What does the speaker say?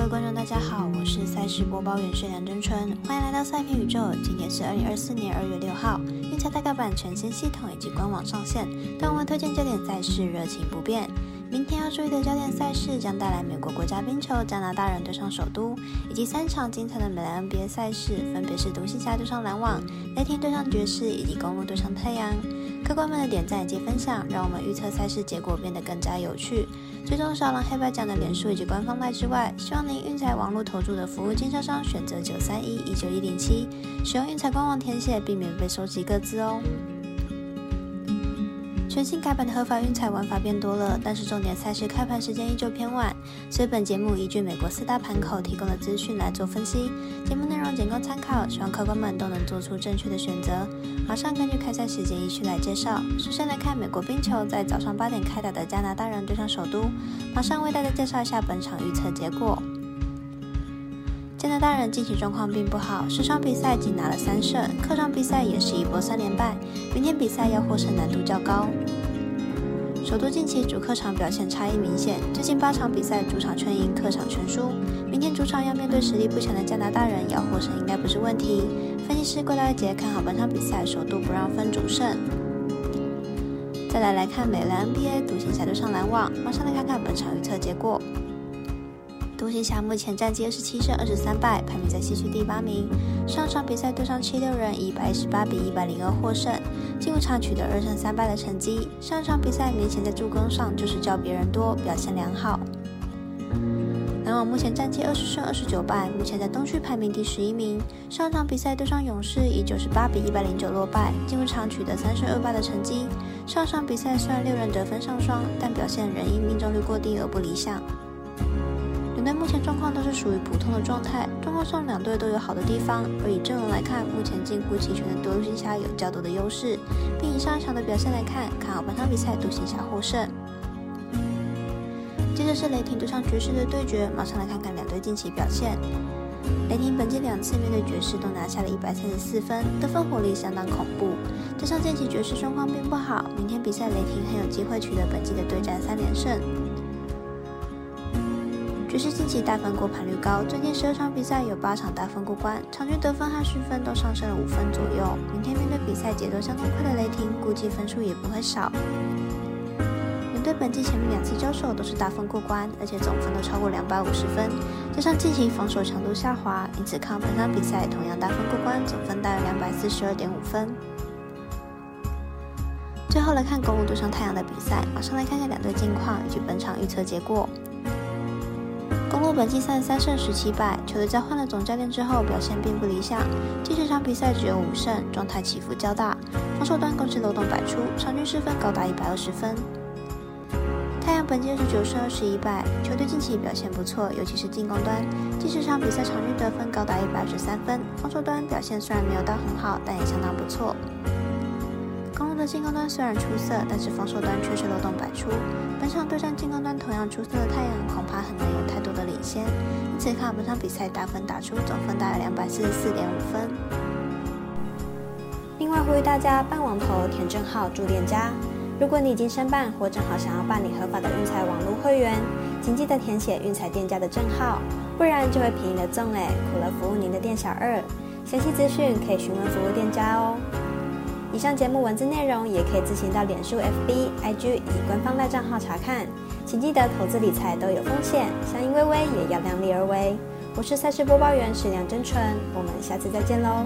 各位观众，大家好，我是赛事播报员是梁真春，欢迎来到赛评宇宙。今天是二零二四年二月六号，运彩大改版全新系统以及官网上线，但我们推荐焦点赛事热情不变。明天要注意的焦点赛事将带来美国国家冰球加拿大人对上首都，以及三场精彩的美篮 NBA 赛事，分别是独行侠对上篮网、雷霆对上爵士以及公路对上太阳。客官们的点赞以及分享，让我们预测赛事结果变得更加有趣。最终少了黑白奖的脸书以及官方麦之外，希望您运彩网络投注的服务经销商选择九三一一九一零七，使用运彩官网填写，避免被收集各自哦。全新改版的合法运彩玩法变多了，但是重点赛事开盘时间依旧偏晚，所以本节目依据美国四大盘口提供的资讯来做分析。节目内容仅供参考，希望客官们都能做出正确的选择。马上根据开赛时间依序来介绍。首先来看美国冰球在早上八点开打的加拿大人对上首都，马上为大家介绍一下本场预测结果。加拿大人近期状况并不好，十场比赛仅拿了三胜，客场比赛也是一波三连败。明天比赛要获胜难度较高。首都近期主客场表现差异明显，最近八场比赛主场全赢，客场全输。明天主场要面对实力不强的加拿大人，要获胜应该不是问题。分析师郭大杰看好本场比赛首都不让分主胜。再来来看美篮 NBA 独行侠对上篮网，马上来看看本场预测结果。独行侠目前战绩二十七胜二十三败，排名在西区第八名。上场比赛对上七六人，以一百一十八比一百零二获胜，进入场取得二胜三败的成绩。上场比赛明显在助攻上就是较别人多，表现良好。篮网目前战绩二十胜二十九败，目前在东区排名第十一名。上场比赛对上勇士，以九十八比一百零九落败，进入场取得三胜二败的成绩。上场比赛虽然六人得分上双，但表现仍因命中率过低而不理想。两队目前状况都是属于普通的状态，状况上两队都有好的地方，而以阵容来看，目前进步齐全的独行侠有较多的优势，并以上一场的表现来看，看好本场比赛独行侠获胜。接着是雷霆对上爵士的对决，马上来看看两队近期表现。雷霆本季两次面对爵士都拿下了一百三十四分，得分火力相当恐怖，加上近期爵士状况并不好，明天比赛雷霆很有机会取得本季的对战三连胜。爵士近期大分过盘率高，最近十二场比赛有八场大分过关，场均得分和失分都上升了五分左右。明天面对比赛节奏相当快的雷霆，估计分数也不会少。两队本季前面两次交手都是大分过关，而且总分都超过两百五十分，加上近期防守强度下滑，因此看本场比赛同样大分过关，总分大约两百四十二点五分。最后来看公路对上太阳的比赛，马上来看看两队近况以及本场预测结果。公路本季三十三胜十七败，球队在换了总教练之后表现并不理想，近十场比赛只有五胜，状态起伏较大。防守端更是漏洞百出，场均失分高达一百二十分。太阳本季是九胜二十一败，球队近期表现不错，尤其是进攻端，近十场比赛场均得分高达一百二十三分。防守端表现虽然没有到很好，但也相当不错。公路的进攻端虽然出色，但是防守端却是漏洞百出。本场对战进攻端同样出色的太阳，恐怕很先。因此看本场比赛打分打出总分大约两百四十四点五分。另外呼吁大家办网投填证号助店家。如果你已经申办或正好想要办理合法的运彩网络会员，请记得填写运彩店家的证号，不然就会便宜了赠哎，苦了服务您的店小二。详细资讯可以询问服务店家哦。以上节目文字内容也可以自行到脸书、FB、IG 以官方赖账号查看，请记得投资理财都有风险，相依微微也要量力而为。我是赛事播报员史梁真纯，我们下次再见喽。